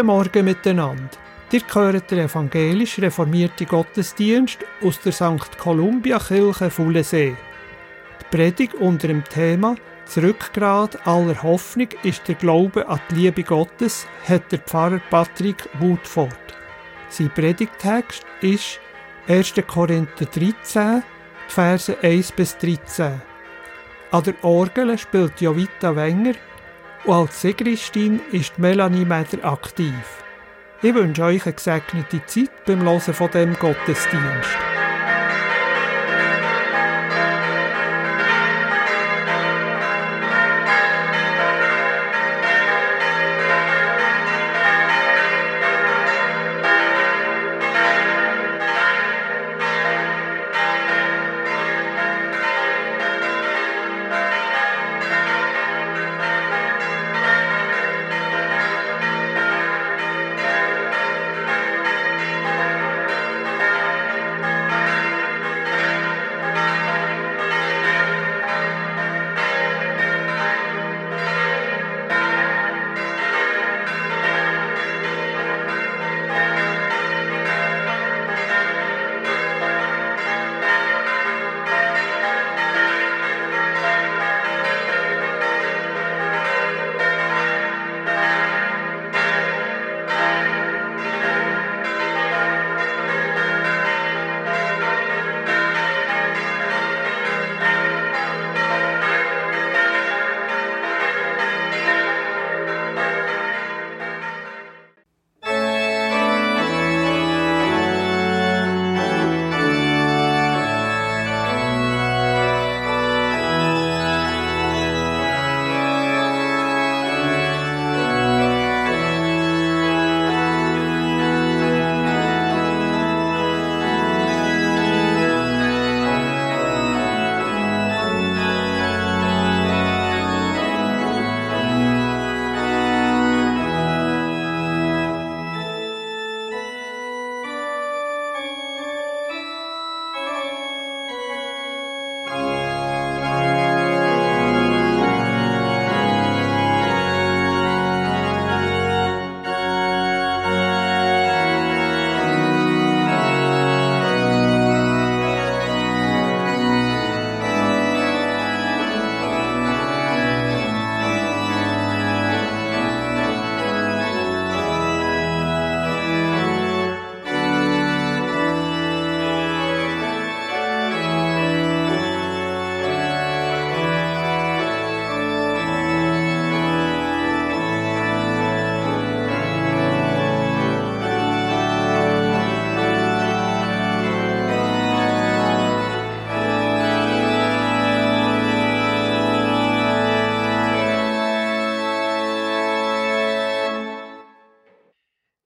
Guten Morgen miteinander. Ihr hört den evangelisch reformierten Gottesdienst aus der St. Columbia Kirche Fullensee. Die Predigt unter dem Thema Zurückgrad aller Hoffnung ist der Glaube an die Liebe Gottes, hat der Pfarrer Patrick Woodford. Sein Predigtext ist 1. Korinther 13, Verse 1 bis 13. An der Orgel spielt Jovita Wenger und als Segristin ist Melanie Meder aktiv. Ich wünsche euch eine gesegnete Zeit beim Hören von dem Gottesdienst.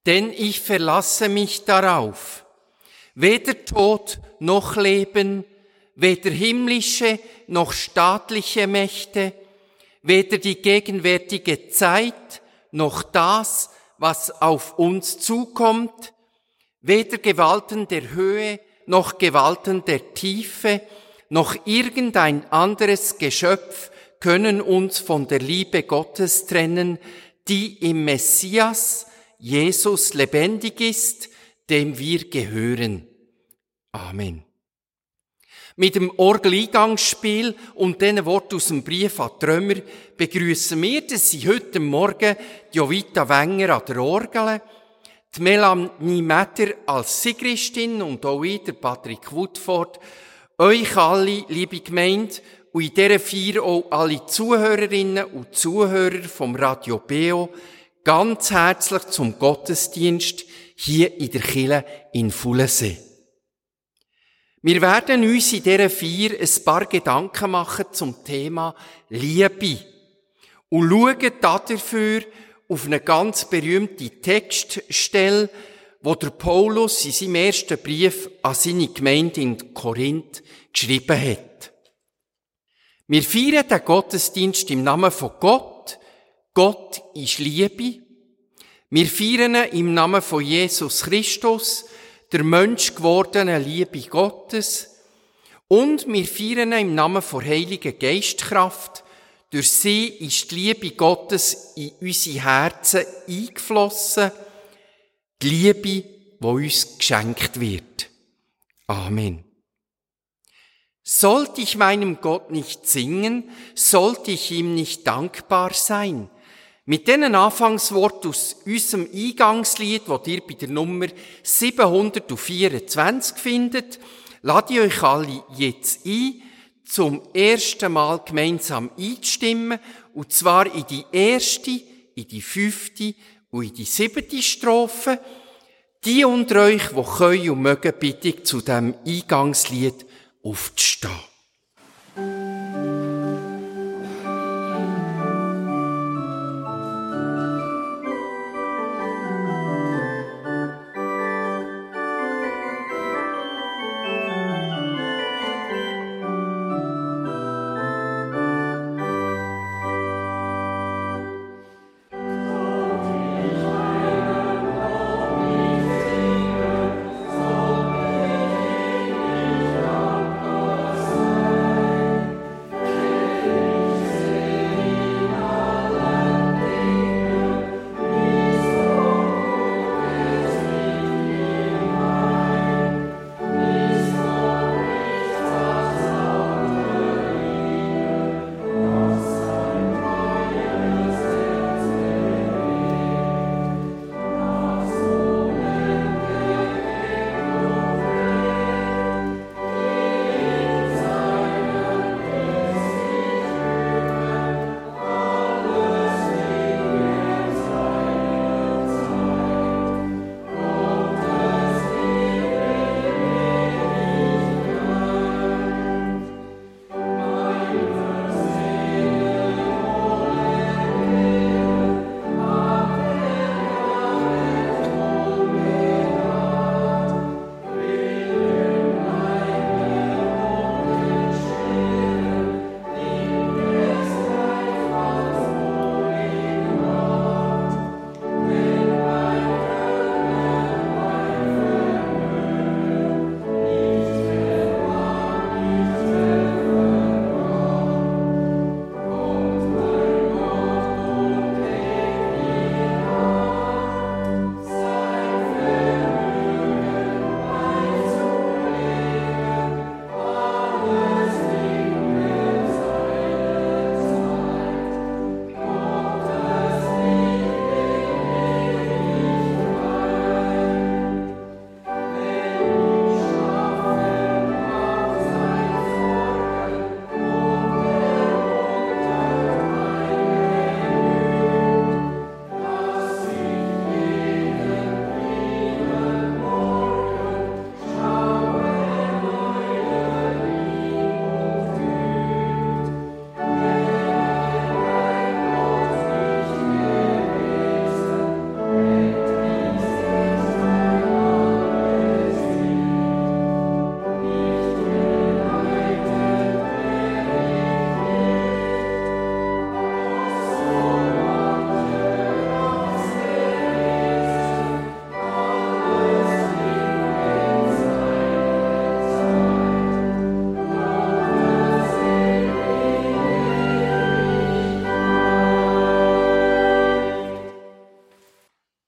Denn ich verlasse mich darauf. Weder Tod noch Leben, weder himmlische noch staatliche Mächte, weder die gegenwärtige Zeit noch das, was auf uns zukommt, weder Gewalten der Höhe noch Gewalten der Tiefe, noch irgendein anderes Geschöpf können uns von der Liebe Gottes trennen, die im Messias, Jesus lebendig ist, dem wir gehören. Amen. Mit dem Orgeleingangsspiel und diesen Wort aus dem Brief an die Römer begrüßen wir, dass Sie heute Morgen Jovita Wenger an der Orgel, die Melanie Metter als Sigristin und auch ich, der Patrick Woodford, euch alle, liebe Gemeinde, und in dieser Feier auch alle Zuhörerinnen und Zuhörer vom Radio Beo, ganz herzlich zum Gottesdienst hier in der Kille in Fullensee. Wir werden uns in dieser Feier ein paar Gedanken machen zum Thema Liebe und schauen dafür auf eine ganz berühmte Textstelle, wo der Paulus in seinem ersten Brief an seine Gemeinde in Korinth geschrieben hat. Wir feiern den Gottesdienst im Namen von Gott, Gott ist Liebe. Wir feiern im Namen von Jesus Christus, der Mensch gewordene Liebe Gottes. Und wir feiern im Namen von Heiliger Geistkraft, Durch sie ist die Liebe Gottes in unsere Herzen eingeflossen. Die Liebe, die uns geschenkt wird. Amen. Sollte ich meinem Gott nicht singen, sollte ich ihm nicht dankbar sein. Mit diesen Anfangswort aus unserem Eingangslied, wo ihr bei der Nummer 724 findet, lade ich euch alle jetzt ein, zum ersten Mal gemeinsam einzustimmen, und zwar in die erste, in die fünfte und in die siebte Strophe. Die unter euch, die können und mögen, bitte ich zu dem Eingangslied aufzustehen.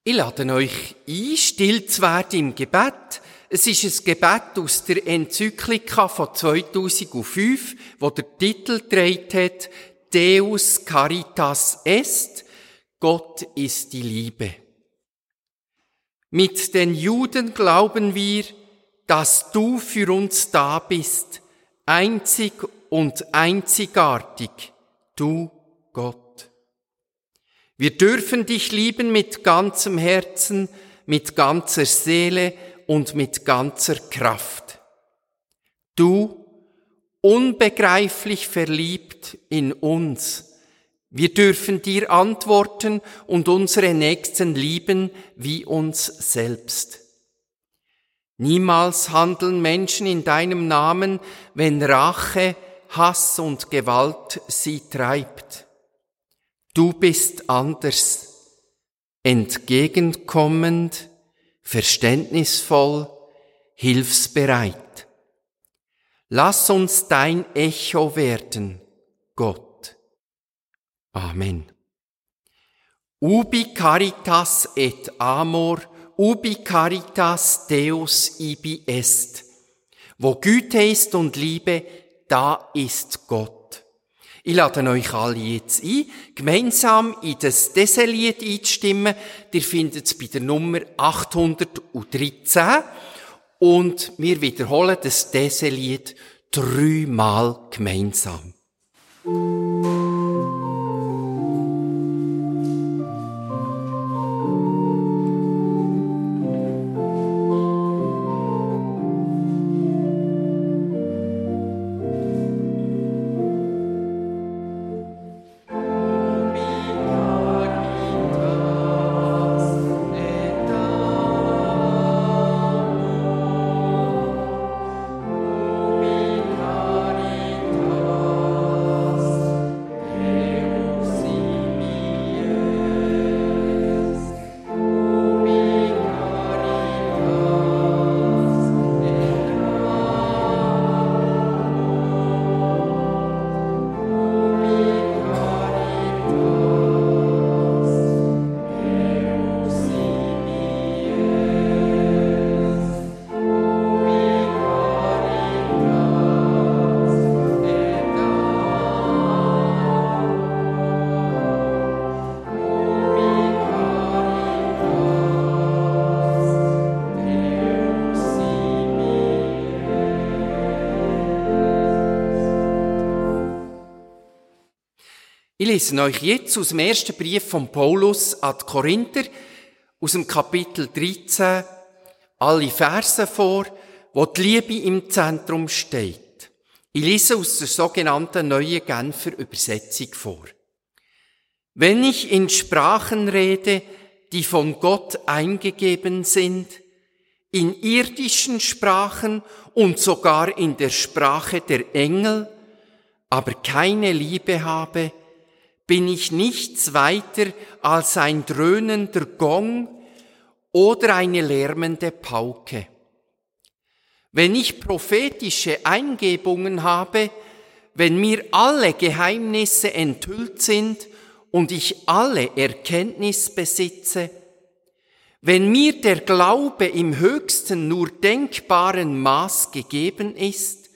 Ich lade euch ein, still zu werden im Gebet. Es ist ein Gebet aus der Enzyklika von 2005, wo der Titel trägt hat, Deus Caritas Est, Gott ist die Liebe. Mit den Juden glauben wir, dass du für uns da bist, einzig und einzigartig, du Gott. Wir dürfen dich lieben mit ganzem Herzen, mit ganzer Seele und mit ganzer Kraft. Du, unbegreiflich verliebt in uns, wir dürfen dir antworten und unsere Nächsten lieben wie uns selbst. Niemals handeln Menschen in deinem Namen, wenn Rache, Hass und Gewalt sie treibt. Du bist anders, entgegenkommend, verständnisvoll, hilfsbereit. Lass uns dein Echo werden, Gott. Amen. Ubi caritas et amor, ubi caritas Deus ibi est. Wo Güte ist und Liebe, da ist Gott. Ich lade euch alle jetzt ein, gemeinsam in das Deselied einzustimmen. Ihr findet es bei der Nummer 813. Und wir wiederholen das Deselied dreimal gemeinsam. Ich lese euch jetzt aus dem ersten Brief von Paulus an Korinther, aus dem Kapitel 13, alle Verse vor, wo die Liebe im Zentrum steht. Ich lese aus der sogenannten Neuen Genfer Übersetzung vor. Wenn ich in Sprachen rede, die von Gott eingegeben sind, in irdischen Sprachen und sogar in der Sprache der Engel, aber keine Liebe habe, bin ich nichts weiter als ein dröhnender Gong oder eine lärmende Pauke. Wenn ich prophetische Eingebungen habe, wenn mir alle Geheimnisse enthüllt sind und ich alle Erkenntnis besitze, wenn mir der Glaube im höchsten nur denkbaren Maß gegeben ist,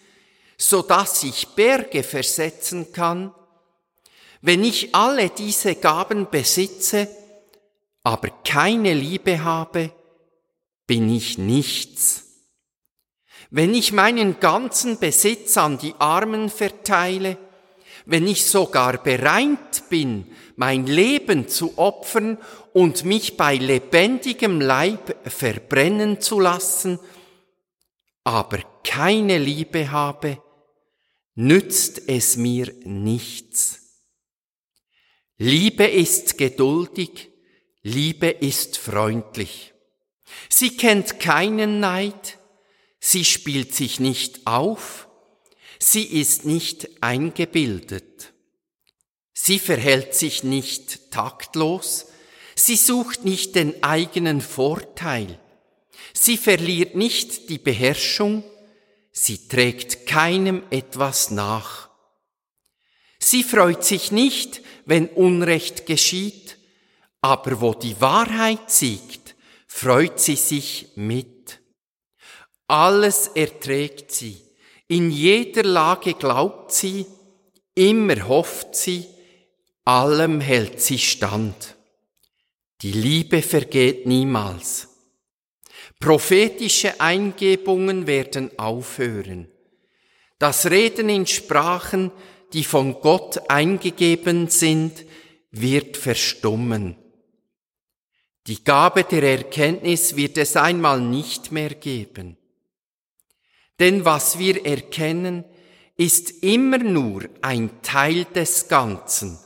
so dass ich Berge versetzen kann, wenn ich alle diese Gaben besitze, aber keine Liebe habe, bin ich nichts. Wenn ich meinen ganzen Besitz an die Armen verteile, wenn ich sogar bereit bin, mein Leben zu opfern und mich bei lebendigem Leib verbrennen zu lassen, aber keine Liebe habe, nützt es mir nichts. Liebe ist geduldig, Liebe ist freundlich. Sie kennt keinen Neid, sie spielt sich nicht auf, sie ist nicht eingebildet. Sie verhält sich nicht taktlos, sie sucht nicht den eigenen Vorteil, sie verliert nicht die Beherrschung, sie trägt keinem etwas nach. Sie freut sich nicht, wenn Unrecht geschieht, aber wo die Wahrheit siegt, freut sie sich mit. Alles erträgt sie, in jeder Lage glaubt sie, immer hofft sie, allem hält sie stand. Die Liebe vergeht niemals. Prophetische Eingebungen werden aufhören. Das Reden in Sprachen die von Gott eingegeben sind, wird verstummen. Die Gabe der Erkenntnis wird es einmal nicht mehr geben. Denn was wir erkennen, ist immer nur ein Teil des Ganzen.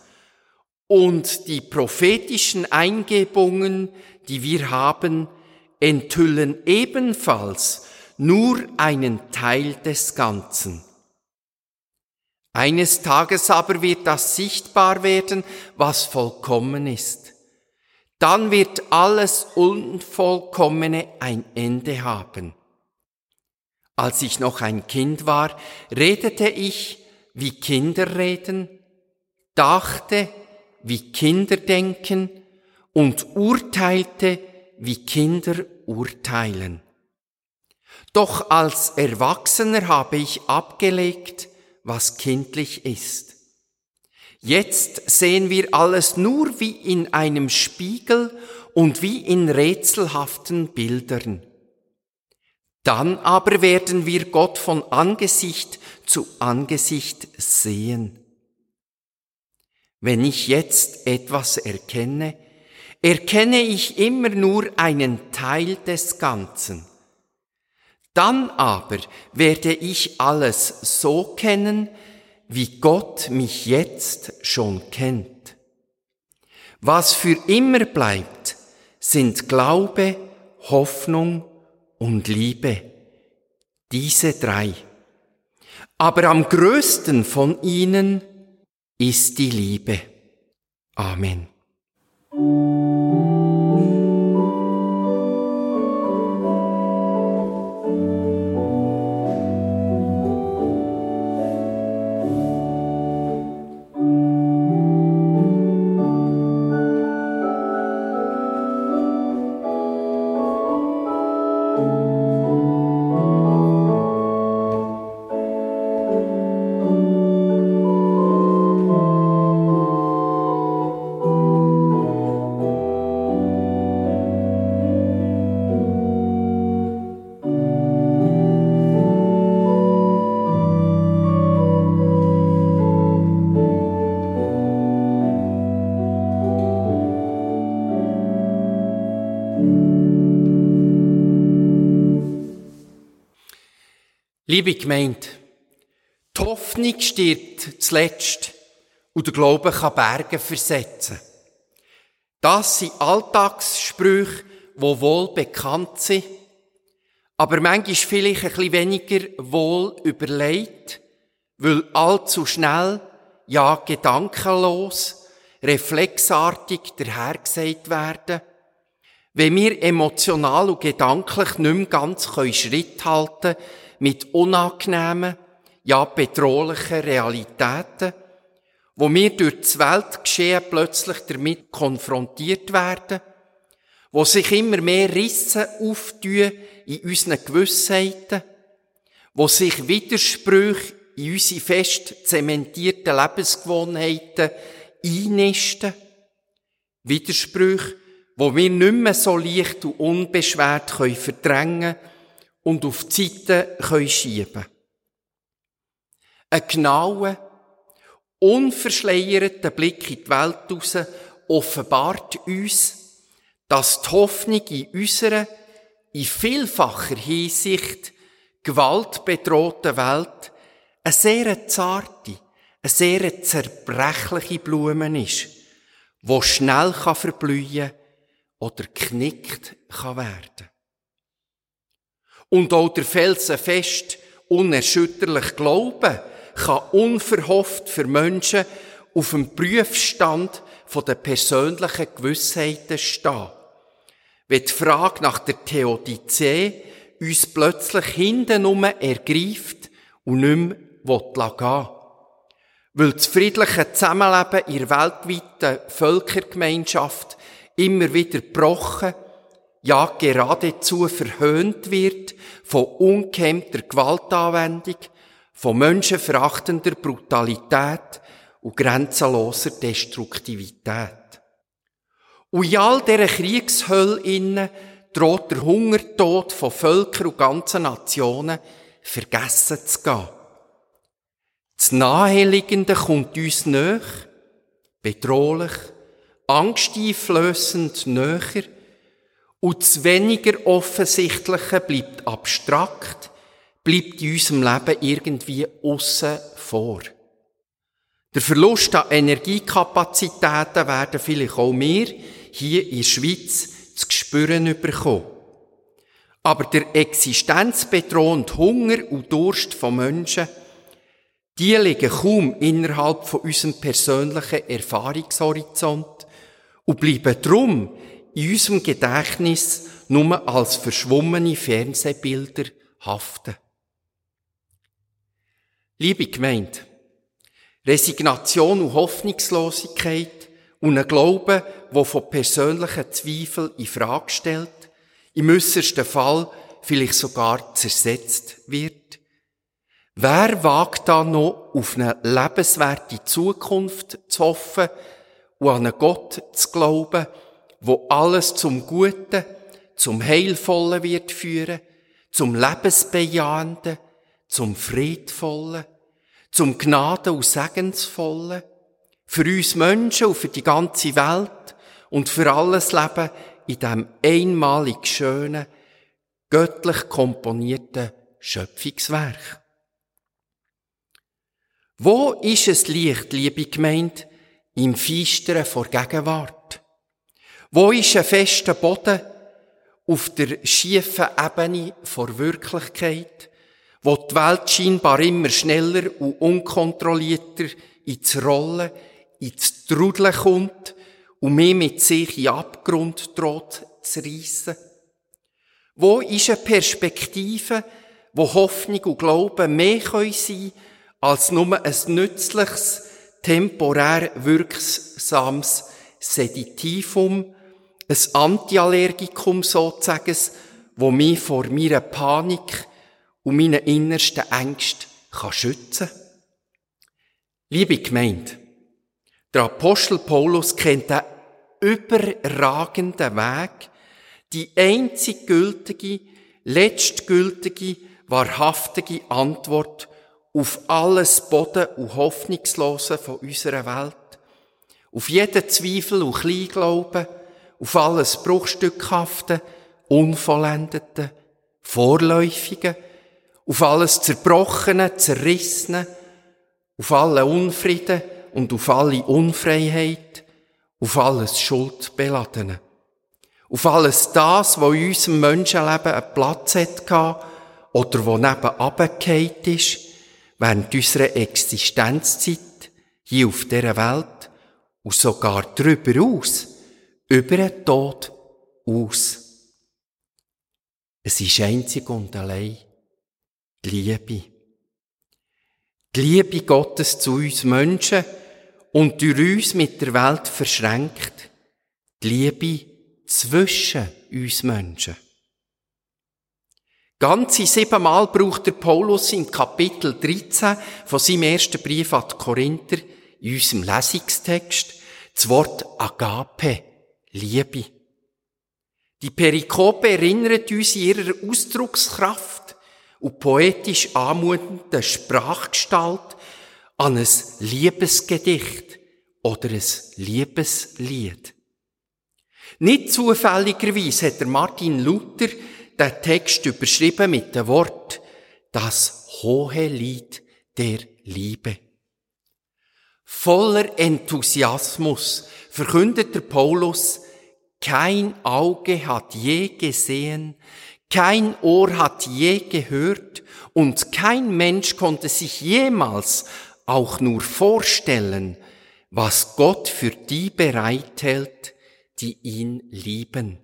Und die prophetischen Eingebungen, die wir haben, enthüllen ebenfalls nur einen Teil des Ganzen. Eines Tages aber wird das sichtbar werden, was vollkommen ist. Dann wird alles Unvollkommene ein Ende haben. Als ich noch ein Kind war, redete ich, wie Kinder reden, dachte, wie Kinder denken und urteilte, wie Kinder urteilen. Doch als Erwachsener habe ich abgelegt, was kindlich ist. Jetzt sehen wir alles nur wie in einem Spiegel und wie in rätselhaften Bildern. Dann aber werden wir Gott von Angesicht zu Angesicht sehen. Wenn ich jetzt etwas erkenne, erkenne ich immer nur einen Teil des Ganzen. Dann aber werde ich alles so kennen, wie Gott mich jetzt schon kennt. Was für immer bleibt, sind Glaube, Hoffnung und Liebe. Diese drei. Aber am größten von ihnen ist die Liebe. Amen. Liebe Gemeinde, die Hoffnung stirbt zuletzt und der Glaube kann Berge versetzen. Das sind Alltagssprüche, die wohl bekannt sind, aber manchmal vielleicht ein bisschen weniger wohl überlegt, weil allzu schnell, ja gedankenlos, reflexartig dahergesagt werden, wenn wir emotional und gedanklich nicht mehr ganz Schritt halten können, mit unangenehmen, ja bedrohlichen Realitäten, wo wir durch das Weltgeschehen plötzlich damit konfrontiert werden, wo sich immer mehr Risse auftun in unseren Gewissheiten, wo sich Widersprüche in unsere fest zementierten Lebensgewohnheiten einnisten, Widersprüche, wo wir nicht mehr so leicht und unbeschwert verdrängen können, und auf die Seite können schieben Ein genauer, unverschleierter Blick in die Welt raus offenbart uns, dass die Hoffnung in unserer, in vielfacher Hinsicht gewaltbedrohten Welt eine sehr zarte, eine sehr zerbrechliche Blume ist, wo schnell kann verblühen oder knickt kann werden. Und auch der felsenfest, unerschütterlich Glauben kann unverhofft für Menschen auf dem Prüfstand der persönlichen Gewissheiten stehen. Wenn die Frage nach der Theodizee uns plötzlich hintenrum ergreift und nicht mehr gehen Weil das friedliche Zusammenleben in der weltweiten Völkergemeinschaft immer wieder gebrochen ja geradezu verhöhnt wird von unkemmter Gewaltanwendung, von menschenverachtender Brutalität und grenzenloser Destruktivität. Und in all dieser Kriegshölle droht der Hungertod von Völkern und ganzen Nationen vergessen zu gehen. Das Naheliegende kommt uns näher, bedrohlich, angsteinflößend näher, und das weniger Offensichtliche bleibt abstrakt, bleibt in unserem Leben irgendwie aussen vor. Der Verlust an Energiekapazitäten werden vielleicht auch wir hier in der Schweiz zu spüren bekommen. Aber der existenzbedrohende Hunger und Durst von Menschen, die liegen kaum innerhalb von unserem persönlichen Erfahrungshorizont und bleiben drum in unserem Gedächtnis nur als verschwommene Fernsehbilder haften. Liebe Gemeinde, Resignation und Hoffnungslosigkeit und ein Glauben, der von persönlichen Zweifeln in Frage stellt, im äußersten Fall vielleicht sogar zersetzt wird? Wer wagt da noch auf eine lebenswerte Zukunft zu hoffen und an einen Gott zu glauben, wo alles zum Guten, zum Heilvollen wird führen, zum Lebensbejahenden, zum Friedvollen, zum Gnaden- und Segensvollen, für uns Menschen und für die ganze Welt und für alles Leben in dem einmalig schönen, göttlich komponierten Schöpfungswerk. Wo ist es Licht, liebe Gemeinde, im Feisteren vor Gegenwart? Wo ist ein fester Boden auf der schiefen Ebene vor Wirklichkeit, wo die Welt scheinbar immer schneller und unkontrollierter ins Rollen, ins Trudeln kommt und mehr mit sich in Abgrund droht zu reissen? Wo ist eine Perspektive, wo Hoffnung und Glauben mehr sein können als nur ein nützliches, temporär wirksames Seditivum, ein Antiallergikum sozusagen, wo mich vor meiner Panik und meinen innersten Ängsten kann schützen Liebe Gemeinde, der Apostel Paulus kennt den überragenden Weg, die einzig gültige, letztgültige, wahrhaftige Antwort auf alles Boden und Hoffnungslose von unserer Welt, auf jeden Zweifel und Kleinglauben, auf alles Bruchstückhafte, Unvollendete, Vorläufige, auf alles Zerbrochene, Zerrissene, auf alle Unfrieden und auf alle Unfreiheit, auf alles Schuldbeladene, auf alles das, wo in unserem Menschenleben einen Platz hatte oder wo neben abgekehrt ist, während unserer Existenzzeit hier auf dieser Welt und sogar darüber aus, über den Tod aus. Es ist einzig und allein die Liebe. Die Liebe Gottes zu uns Menschen und durch uns mit der Welt verschränkt. Die Liebe zwischen uns Menschen. Ganze siebenmal braucht der Paulus im Kapitel 13 von seinem ersten Brief an die Korinther in unserem Lesungstext das Wort Agape, Liebe. Die Perikope erinnert uns in ihrer Ausdruckskraft und poetisch anmutenden Sprachgestalt an ein Liebesgedicht oder ein Liebeslied. Nicht zufälligerweise hat Martin Luther den Text überschrieben mit dem Wort das hohe Lied der Liebe. Voller Enthusiasmus verkündet der Paulus, kein Auge hat je gesehen, kein Ohr hat je gehört und kein Mensch konnte sich jemals auch nur vorstellen, was Gott für die bereithält, die ihn lieben.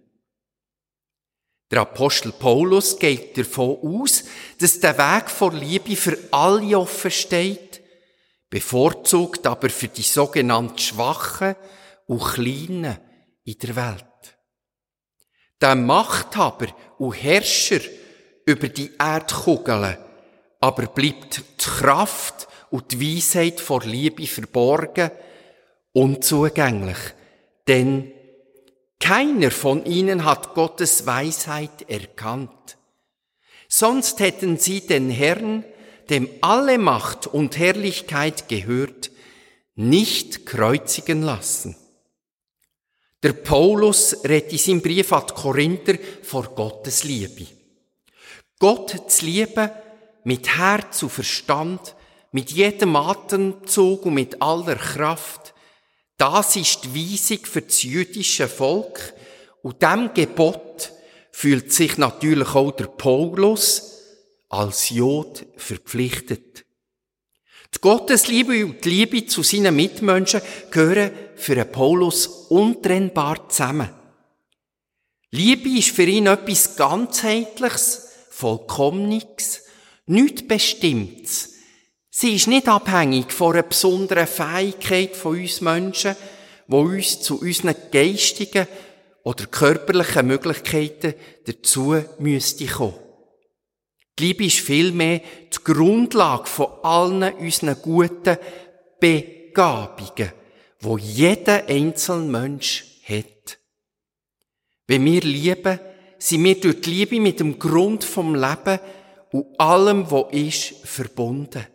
Der Apostel Paulus geht davon aus, dass der Weg vor Liebe für alle offen steht, bevorzugt aber für die sogenannten Schwachen und Kleinen in der Welt. Der Machthaber und Herrscher über die Erdkugel aber bleibt die Kraft und die Weisheit vor Liebe verborgen, unzugänglich, denn keiner von ihnen hat Gottes Weisheit erkannt. Sonst hätten sie den Herrn, dem alle Macht und Herrlichkeit gehört, nicht kreuzigen lassen. Der Paulus redet in seinem Brief an die Korinther vor Gottes Liebe. Gott zu lieben mit Herz und Verstand, mit jedem Atemzug und mit aller Kraft, das ist die Weisung für das jüdische Volk. Und dem Gebot fühlt sich natürlich auch der Paulus als Jod verpflichtet. Die Gottesliebe und die Liebe zu seinen Mitmenschen gehören für Paulus untrennbar zusammen. Liebe ist für ihn etwas ganzheitliches, vollkommenes, nichts Bestimmtes, Sie ist nicht abhängig von einer besonderen Fähigkeit von uns Menschen, wo uns zu unseren geistigen oder körperlichen Möglichkeiten dazu müsste kommen. Die Liebe ist vielmehr die Grundlage von allen unseren guten Begabungen, wo jeder einzelne Mensch hat. Wenn wir lieben, sind wir durch die Liebe mit dem Grund vom Leben und allem, was ist, verbunden.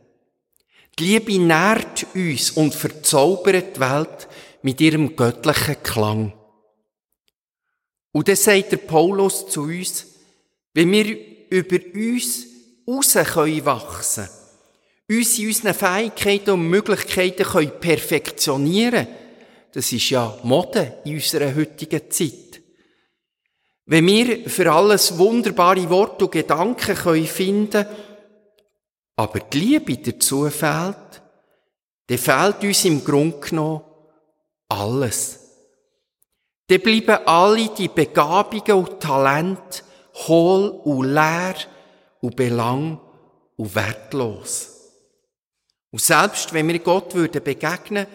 Die Liebe nährt uns und verzaubert die Welt mit ihrem göttlichen Klang. Und dann sagt der Paulus zu uns, wenn wir über uns raus können wachsen uns in unseren Fähigkeiten und Möglichkeiten können perfektionieren das ist ja Mode in unserer heutigen Zeit. Wenn wir für alles wunderbare Worte und Gedanken können finden aber die Liebe dazu fehlt, dann fehlt uns im Grunde genommen alles. Dann bleiben alle die Begabungen und Talente hohl und leer und belang und wertlos. Und selbst wenn wir Gott würden begegnen,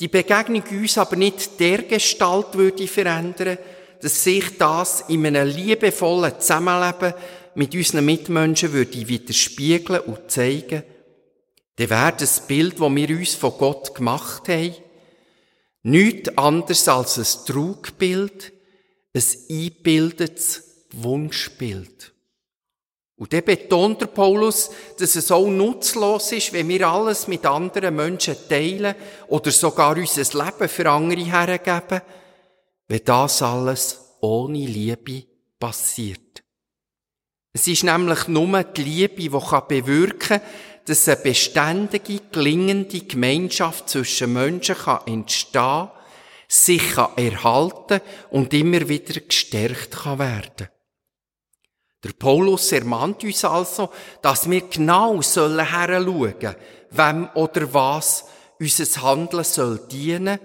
die Begegnung uns aber nicht der Gestalt würde verändern, dass sich das in einem liebevollen Zusammenleben mit unseren Mitmenschen würde widerspiegeln und zeigen, dann wäre das Bild, das wir uns von Gott gemacht haben, nichts anderes als ein Trugbild, ein eingebildetes Wunschbild. Und dann betont der Paulus, dass es auch nutzlos ist, wenn wir alles mit anderen Menschen teilen oder sogar unser Leben für andere hergeben, wenn das alles ohne Liebe passiert. Es ist nämlich nur die Liebe, die bewirken kann, dass eine beständige, gelingende Gemeinschaft zwischen Menschen entstehen kann, sich erhalten und immer wieder gestärkt werden kann. Der Paulus ermahnt uns also, dass wir genau sollen heranschauen, wem oder was unser Handeln soll dienen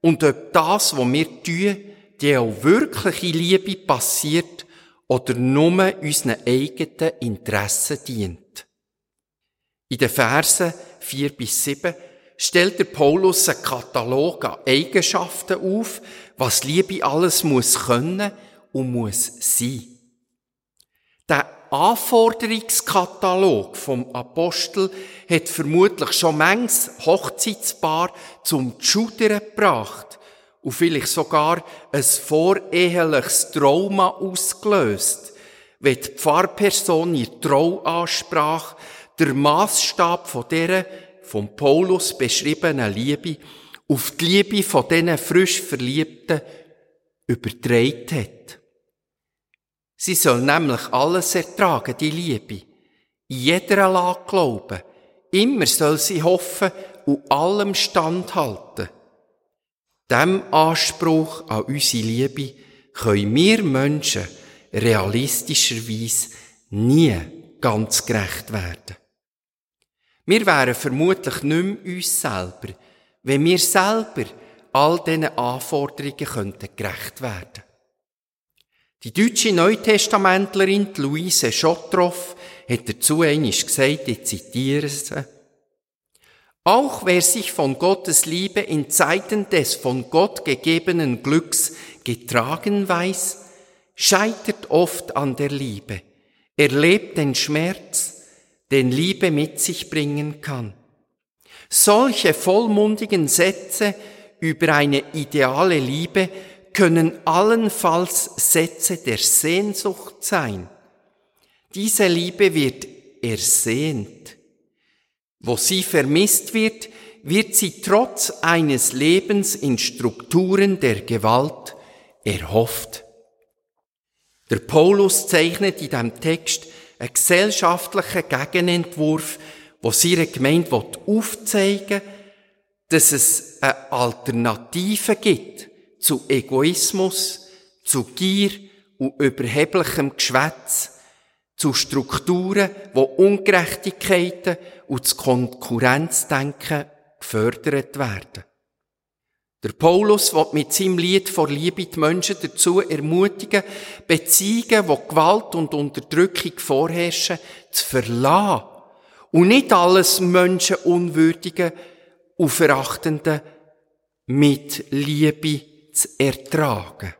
und ob das, was wir tun, die auch wirkliche Liebe passiert oder nur unseren eigenen Interessen dient. In den Versen 4 bis 7 stellt der Paulus einen Katalog an Eigenschaften auf, was Liebe alles muss können und muss sein. Der Anforderungskatalog vom Apostel hat vermutlich schon manches Hochzeitspaar zum Schudern gebracht und vielleicht sogar ein voreheliches Trauma ausgelöst, wenn die Pfarrperson ihr Trauansprach der Maßstab von dieser von Paulus beschriebenen Liebe auf die Liebe von diesen frisch Verliebten übertragen hat. Sie soll nämlich alles ertragen, die Liebe. In jeder Lage glauben. Immer soll sie hoffen und allem standhalten. Dem Anspruch an unsere Liebe können wir Menschen realistischerweise nie ganz gerecht werden. Wir wären vermutlich nicht mehr uns selber, wenn wir selber all diesen Anforderungen könnten gerecht werden. Die deutsche Neutestamentlerin Luise Schottroff hat dazu einmal gesagt, ich zitiere sie, auch wer sich von Gottes Liebe in Zeiten des von Gott gegebenen Glücks getragen weiß, scheitert oft an der Liebe, erlebt den Schmerz, den Liebe mit sich bringen kann. Solche vollmundigen Sätze über eine ideale Liebe können allenfalls Sätze der Sehnsucht sein. Diese Liebe wird ersehnt. Wo sie vermisst wird, wird sie trotz eines Lebens in Strukturen der Gewalt erhofft. Der Paulus zeichnet in diesem Text einen gesellschaftlichen Gegenentwurf, wo sie ihre Gemeinde aufzeigen will, dass es eine Alternative gibt zu Egoismus, zu Gier und überheblichem Geschwätz, zu Strukturen, wo Ungerechtigkeiten und das Konkurrenzdenken gefördert werden. Der Paulus wird mit seinem Lied vor Liebe die Menschen dazu ermutigen, Beziehungen, wo Gewalt und Unterdrückung vorherrschen, zu verlassen und nicht alles Menschenunwürdige und Verachtende mit Liebe zu ertragen.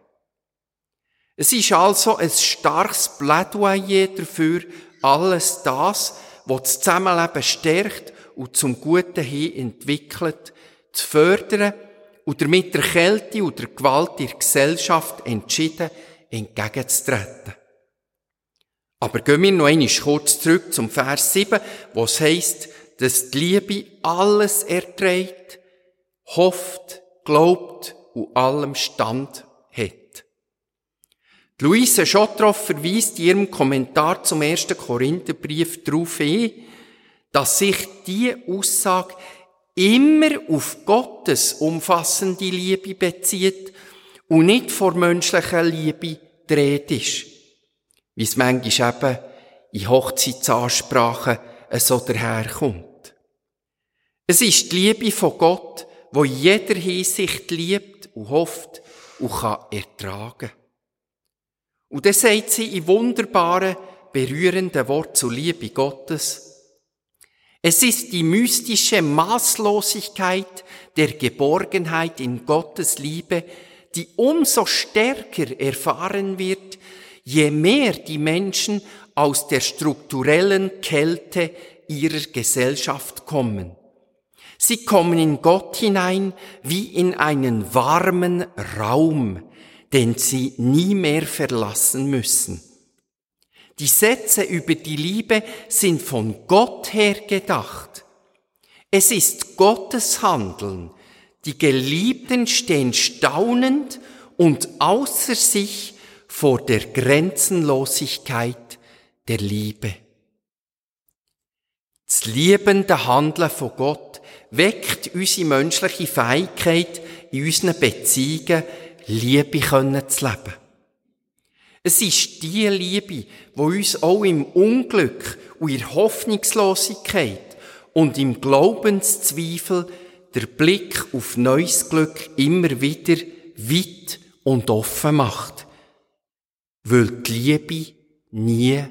Es ist also ein starkes Plädoyer dafür, alles das, was das Zusammenleben stärkt und zum Guten hin entwickelt, zu fördern und damit der Kälte und der Gewalt in der Gesellschaft entschieden entgegenzutreten. Aber gehen wir noch einmal kurz zurück zum Vers 7, wo es heisst, dass die Liebe alles erträgt, hofft, glaubt und allem Stand hat. Luise Schottroff verweist in ihrem Kommentar zum ersten Korintherbrief darauf hin, dass sich die Aussage immer auf Gottes umfassende Liebe bezieht und nicht vor menschlicher Liebe dreht ist. Wie es manchmal eben in Hochzeitsansprachen so daherkommt. Es ist die Liebe von Gott, wo jeder Hinsicht liebt und hofft und kann ertragen. Und dann sagt sie in wunderbaren, berührenden Wort zur Liebe Gottes, es ist die mystische Maßlosigkeit der Geborgenheit in Gottes Liebe, die umso stärker erfahren wird, je mehr die Menschen aus der strukturellen Kälte ihrer Gesellschaft kommen. Sie kommen in Gott hinein wie in einen warmen Raum, den sie nie mehr verlassen müssen. Die Sätze über die Liebe sind von Gott her gedacht. Es ist Gottes Handeln. Die Geliebten stehen staunend und außer sich vor der Grenzenlosigkeit der Liebe. Das liebende Handeln von Gott weckt unsere menschliche Fähigkeit, in unseren Beziehungen Liebe zu leben. Es ist die Liebe, die uns auch im Unglück und in Hoffnungslosigkeit und im Glaubenszweifel der Blick auf neues Glück immer wieder weit und offen macht. Weil die Liebe nie,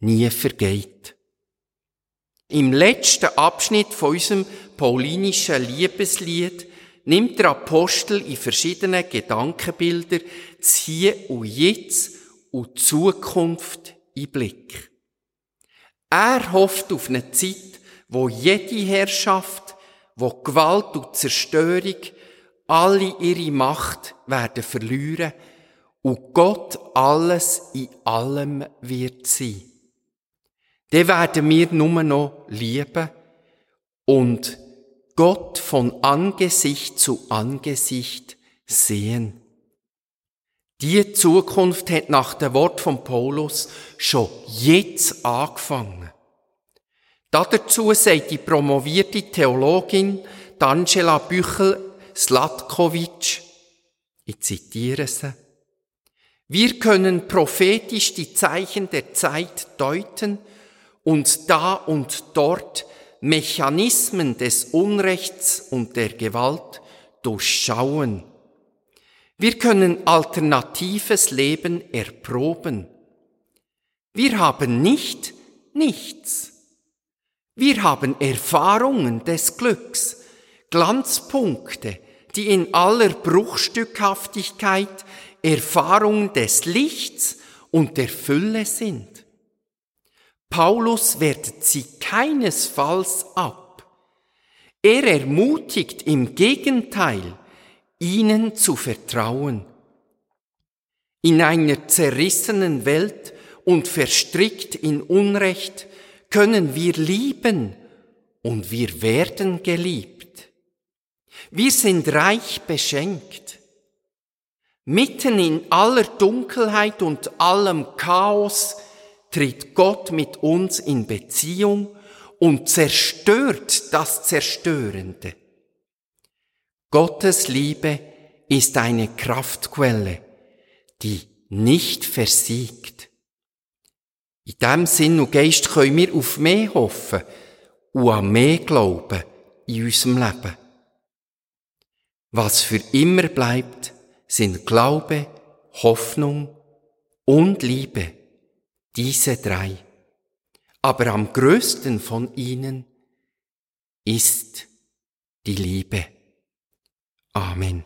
nie vergeht. Im letzten Abschnitt von unserem paulinischen Liebeslied nimmt der Apostel in verschiedenen Gedankenbilder das Hier und Jetzt und die Zukunft in Blick. Er hofft auf eine Zeit, wo jede Herrschaft, wo Gewalt und Zerstörung alle ihre Macht werden verlieren und Gott alles in allem wird sein dann werden wir nur noch lieben und Gott von Angesicht zu Angesicht sehen. Die Zukunft hat nach dem Wort von Paulus schon jetzt angefangen. Dazu sagt die promovierte Theologin Angela Büchel-Slatkovic, ich zitiere sie, wir können prophetisch die Zeichen der Zeit deuten und da und dort Mechanismen des Unrechts und der Gewalt durchschauen. Wir können alternatives Leben erproben. Wir haben nicht nichts. Wir haben Erfahrungen des Glücks, Glanzpunkte, die in aller Bruchstückhaftigkeit Erfahrungen des Lichts und der Fülle sind. Paulus wertet sie keinesfalls ab. Er ermutigt im Gegenteil, ihnen zu vertrauen. In einer zerrissenen Welt und verstrickt in Unrecht können wir lieben und wir werden geliebt. Wir sind reich beschenkt. Mitten in aller Dunkelheit und allem Chaos tritt Gott mit uns in Beziehung und zerstört das Zerstörende. Gottes Liebe ist eine Kraftquelle, die nicht versiegt. In dem Sinn und Geist können wir auf mehr hoffen und an mehr glauben in unserem Leben. Was für immer bleibt, sind Glaube, Hoffnung und Liebe. Diese drei. Aber am größten von ihnen ist die Liebe. Amen.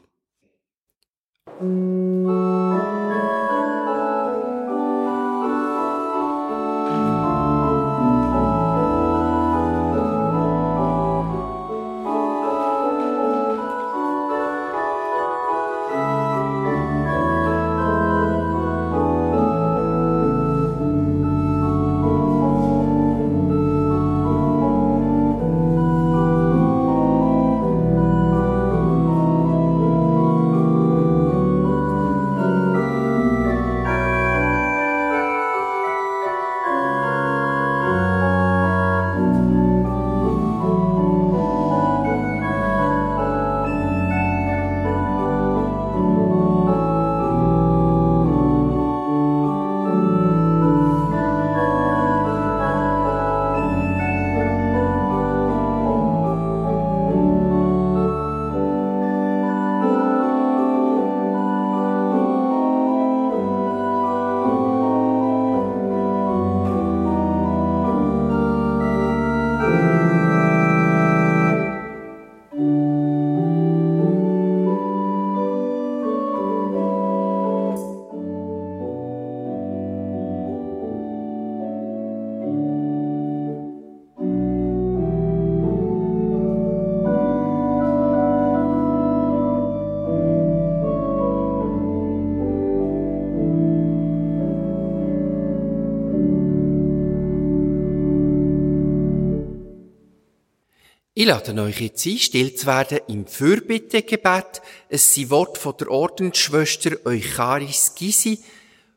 Ich lade euch jetzt ein, still zu werden im Fürbittegebet. Es sind Worte von der Ordensschwester Eucharis Gysi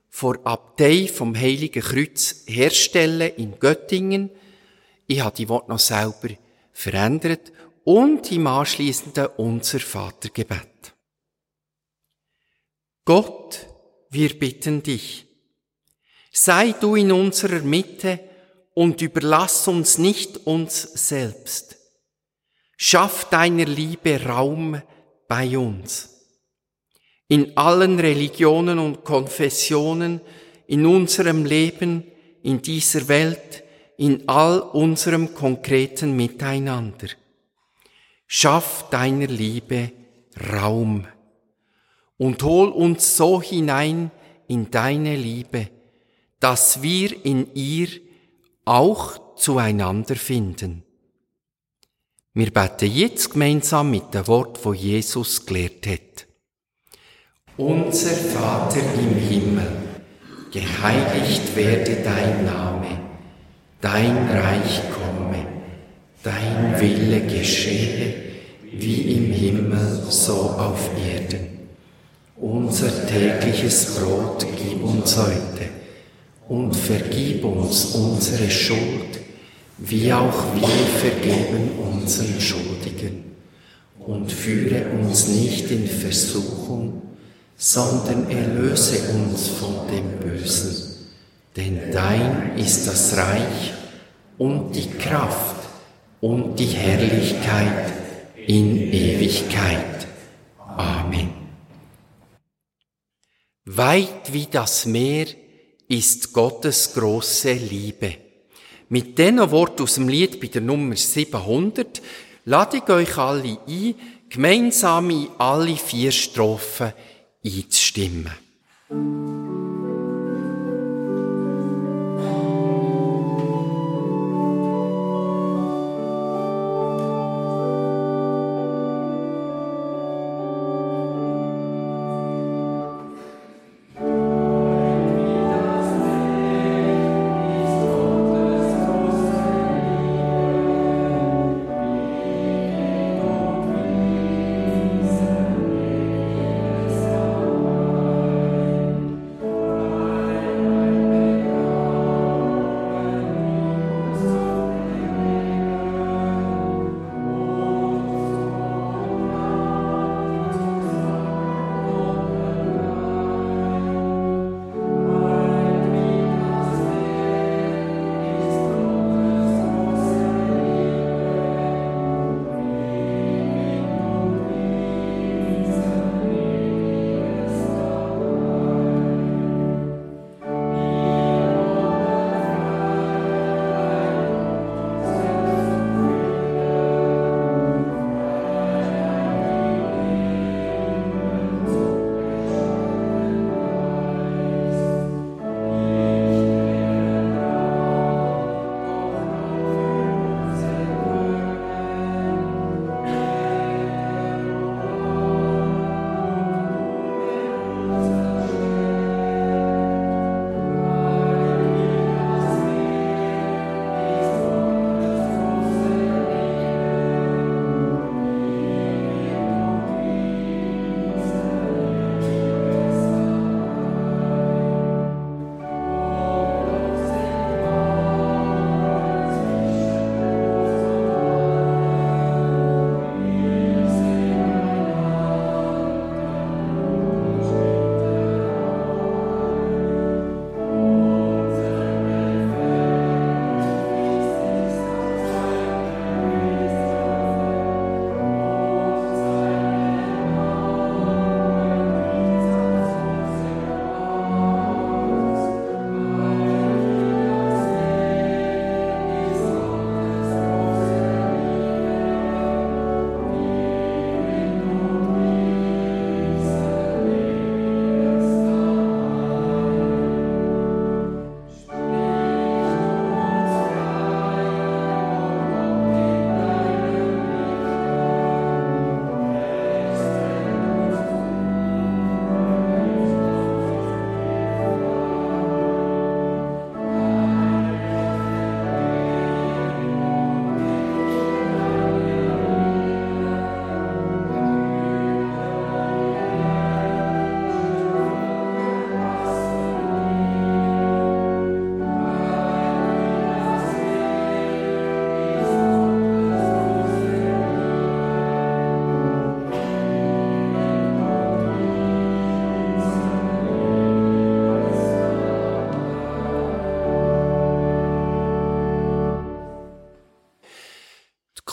vor Abtei vom Heiligen Kreuz herstellen in Göttingen. Ich habe die Worte noch selber verändert und im anschließenden Unser Vatergebet. Gott, wir bitten dich, sei du in unserer Mitte und überlass uns nicht uns selbst Schaff deiner Liebe Raum bei uns. In allen Religionen und Konfessionen, in unserem Leben, in dieser Welt, in all unserem konkreten Miteinander. Schaff deiner Liebe Raum und hol uns so hinein in deine Liebe, dass wir in ihr auch zueinander finden. Wir beten jetzt gemeinsam mit dem Wort, wo Jesus gelehrt hat. Unser Vater im Himmel, geheiligt werde dein Name, dein Reich komme, dein Wille geschehe, wie im Himmel so auf Erden. Unser tägliches Brot gib uns heute und vergib uns unsere Schuld, wie auch wir vergeben unseren Schuldigen. Und führe uns nicht in Versuchung, sondern erlöse uns von dem Bösen. Denn dein ist das Reich und die Kraft und die Herrlichkeit in Ewigkeit. Amen. Weit wie das Meer ist Gottes große Liebe. Mit diesen Worten aus dem Lied bei der Nummer 700 lade ich euch alle ein, gemeinsam in alle vier Strophen einzustimmen.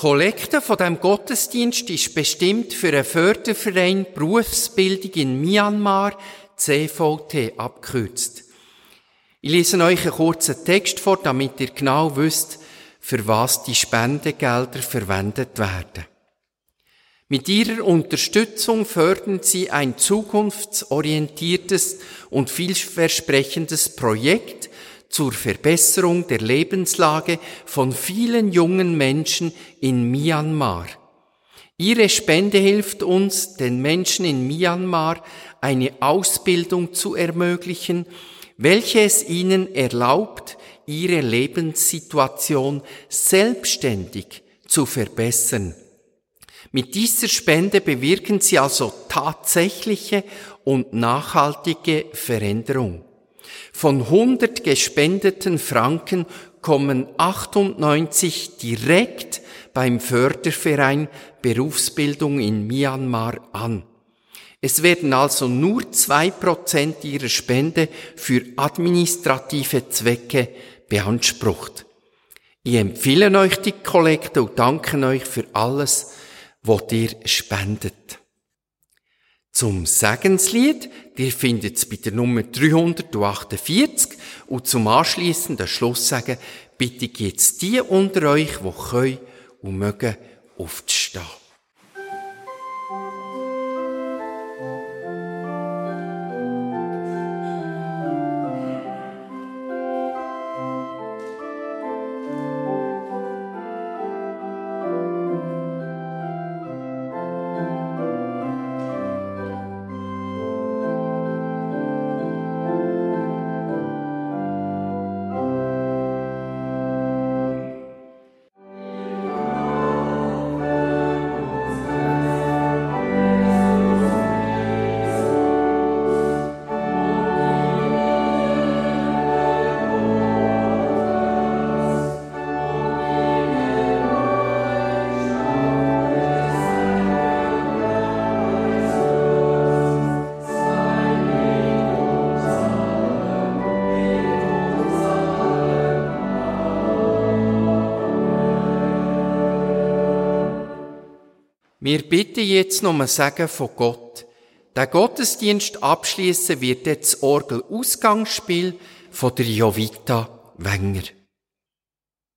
Kollekte von dem Gottesdienst ist bestimmt für einen Förderverein Berufsbildung in Myanmar, CVT abkürzt. Ich lese euch einen kurzen Text vor, damit ihr genau wisst, für was die Spendegelder verwendet werden. Mit ihrer Unterstützung fördern sie ein zukunftsorientiertes und vielversprechendes Projekt zur Verbesserung der Lebenslage von vielen jungen Menschen in Myanmar. Ihre Spende hilft uns, den Menschen in Myanmar eine Ausbildung zu ermöglichen, welche es ihnen erlaubt, ihre Lebenssituation selbstständig zu verbessern. Mit dieser Spende bewirken sie also tatsächliche und nachhaltige Veränderung. Von 100 gespendeten Franken kommen 98 direkt beim Förderverein Berufsbildung in Myanmar an. Es werden also nur zwei Prozent ihrer Spende für administrative Zwecke beansprucht. Ich empfehle euch die Kollekte und danke euch für alles, was ihr spendet. Zum Segenslied, ihr findet es bei der Nummer 348 und zum anschliessenden Schlusssegen bitte ich jetzt die unter euch, die können und mögen, aufzustehen. Wir bitten jetzt noch ein Sagen von Gott. Der Gottesdienst abschließen wird jetzt das Orgel-Ausgangsspiel von der Jovita Wenger.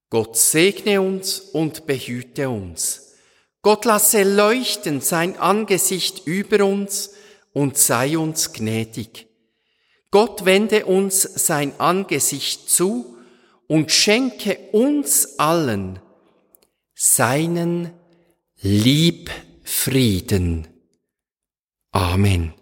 Gott segne uns und behüte uns. Gott lasse leuchten sein Angesicht über uns und sei uns gnädig. Gott wende uns sein Angesicht zu und schenke uns allen seinen Lieb Frieden. Amen.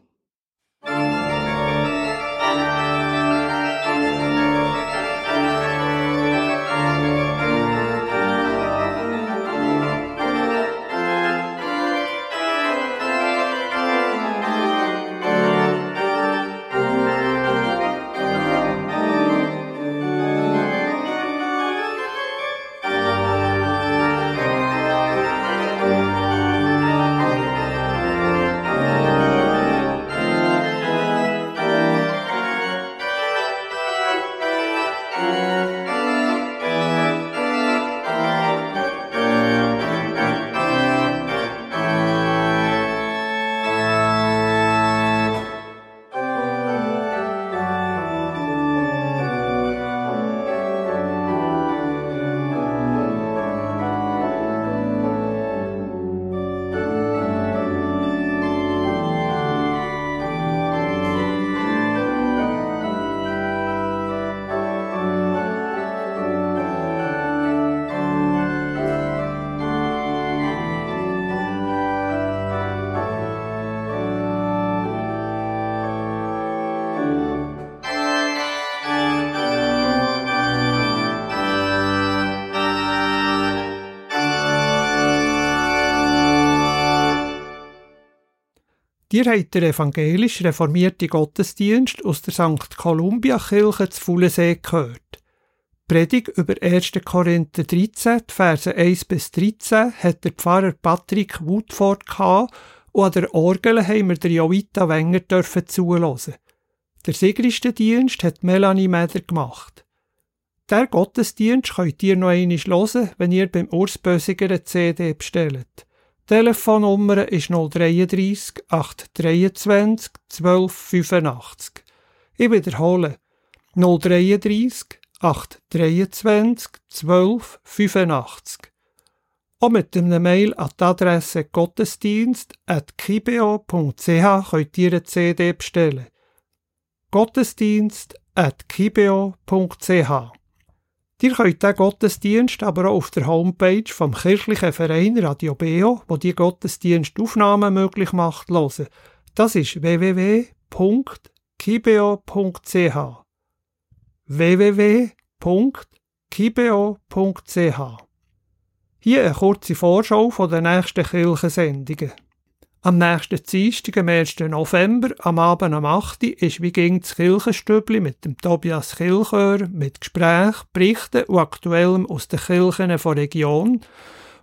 Ihr habt den evangelisch reformierten Gottesdienst aus der St. Columbia Kirche zu Fulensee gehört. Predigt über 1. Korinther 13, Verse 1 bis 13 hat der Pfarrer Patrick Woodford gehabt und an der Orgel haben wir der Jovita Wenger dürfen zulassen. Der Dienst hat Melanie Meder gemacht. Der Gottesdienst könnt ihr noch einmal hören, wenn ihr beim Urs Bösiger eine CD bestellt. Telefonnummer ist 033 823 1285. Ich wiederhole. 033 823 1285. Auch mit einem Mail an die Adresse gottesdienst.kibeo.ch könnt ihr eine CD bestellen. gottesdienst.kibeo.ch Ihr könnt den Gottesdienst aber auch auf der Homepage vom kirchlichen Verein Radio Beo, wo die Gottesdienstaufnahmen möglich macht, hören. Das ist www.kibeo.ch www.kibeo.ch Hier eine kurze Vorschau von den nächsten Kirchensendungen. Am nächsten Dienstag, am 1. November, am Abend am 8. ist wie ging das Kirchenstübli mit dem Tobias Kilchör mit Gesprächen, Berichten und Aktuellem aus den Kirchen der Region.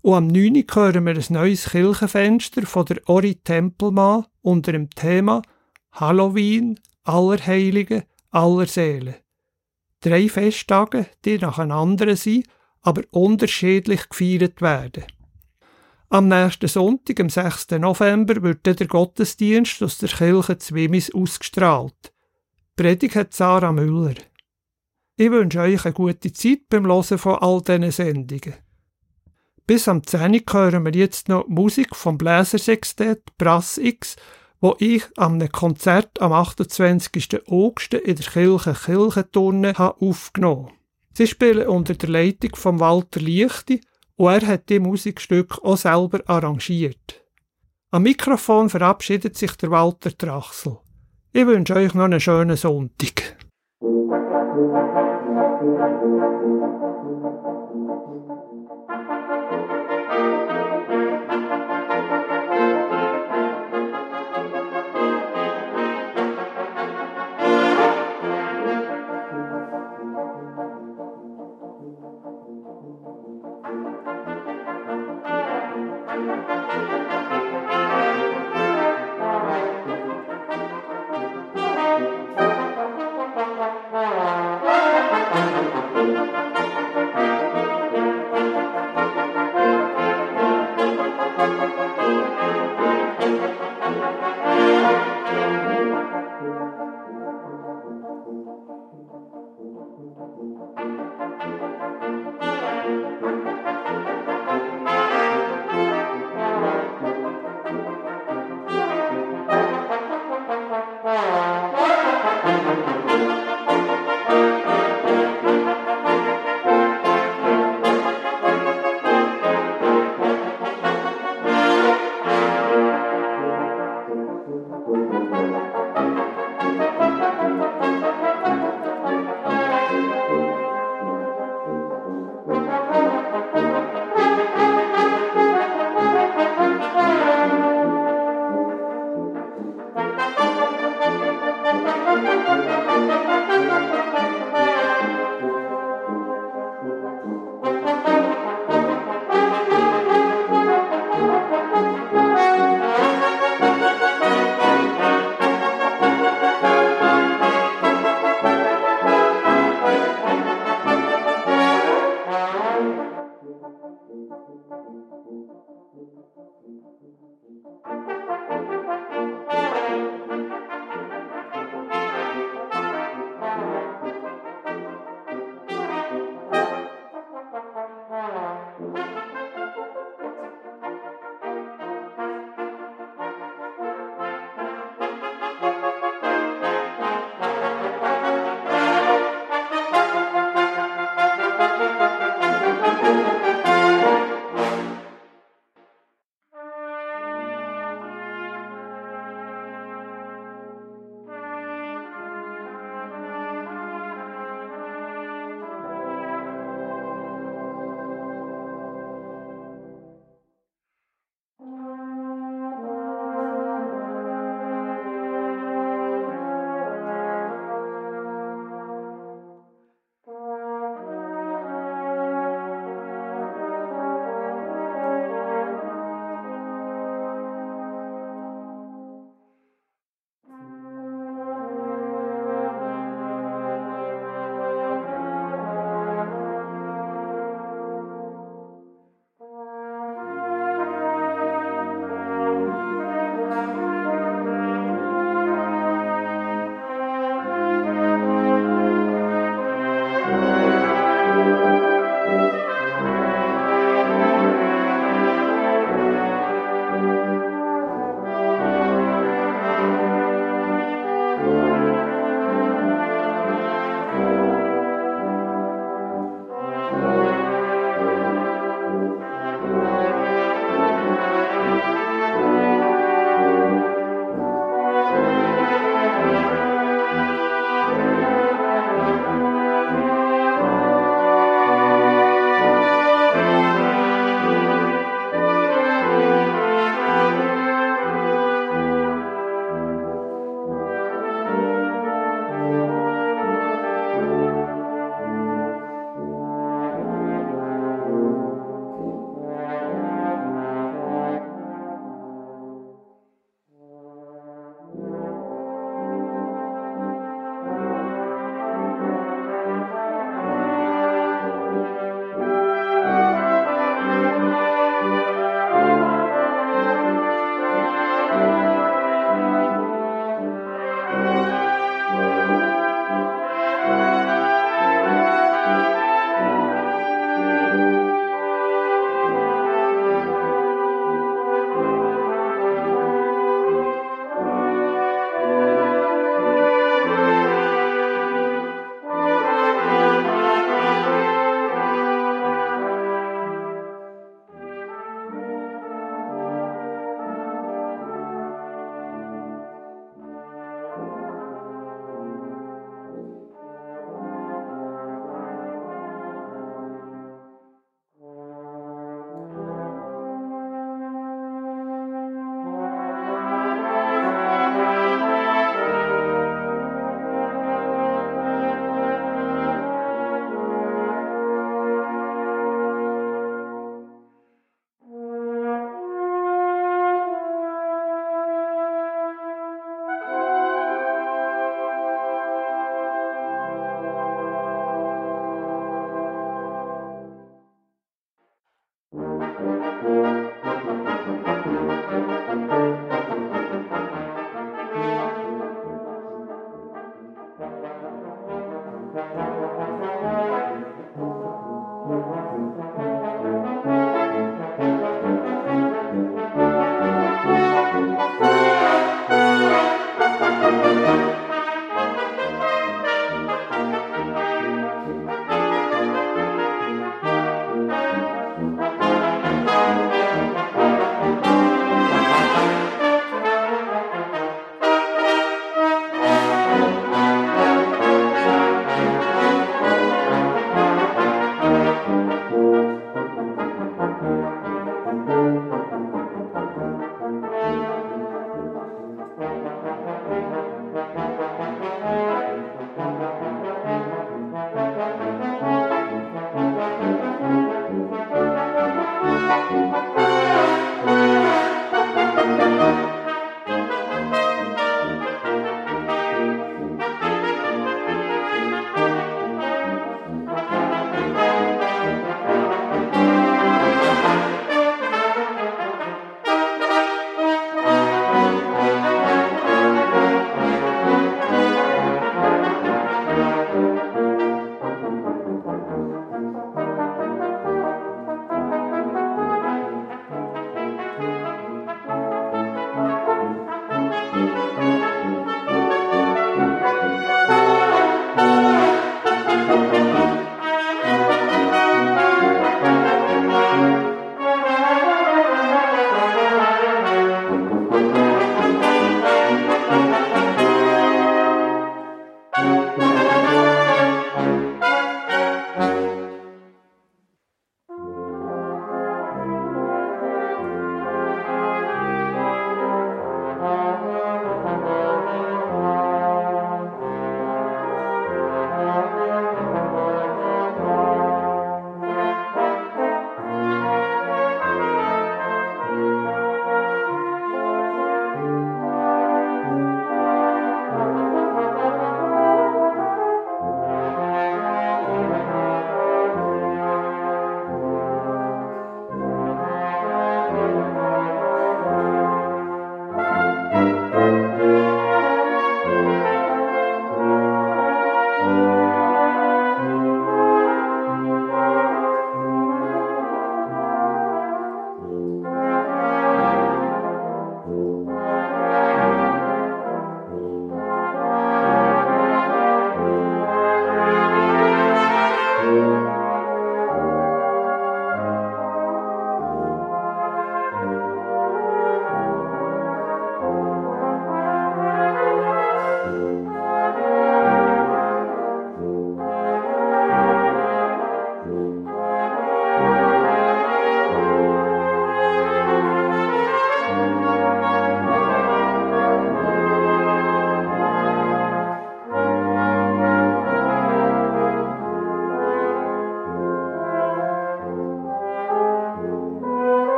Und am 9. hören wir ein neues Kirchenfenster von der Ori Tempelmann unter dem Thema Halloween, Allerheiligen, aller Seelen. Drei Festtage, die nacheinander sind, aber unterschiedlich gefeiert werden. Am nächsten Sonntag, am 6. November, wird der Gottesdienst aus der Kirche Zwimis ausgestrahlt. Die Predigt hat Sarah Müller. Ich wünsche euch eine gute Zeit beim Hören von all diesen Sendungen. Bis am 10. hören wir jetzt noch Musik vom Bläsersextett Brass X, wo ich am Konzert am 28. August in der Kirche Kirchenturne aufgenommen habe. Sie spielen unter der Leitung von Walter Lichti und er hat die Musikstück auch selber arrangiert. Am Mikrofon verabschiedet sich der Walter Trachsel. Ich wünsche euch noch einen schönen Sonntag.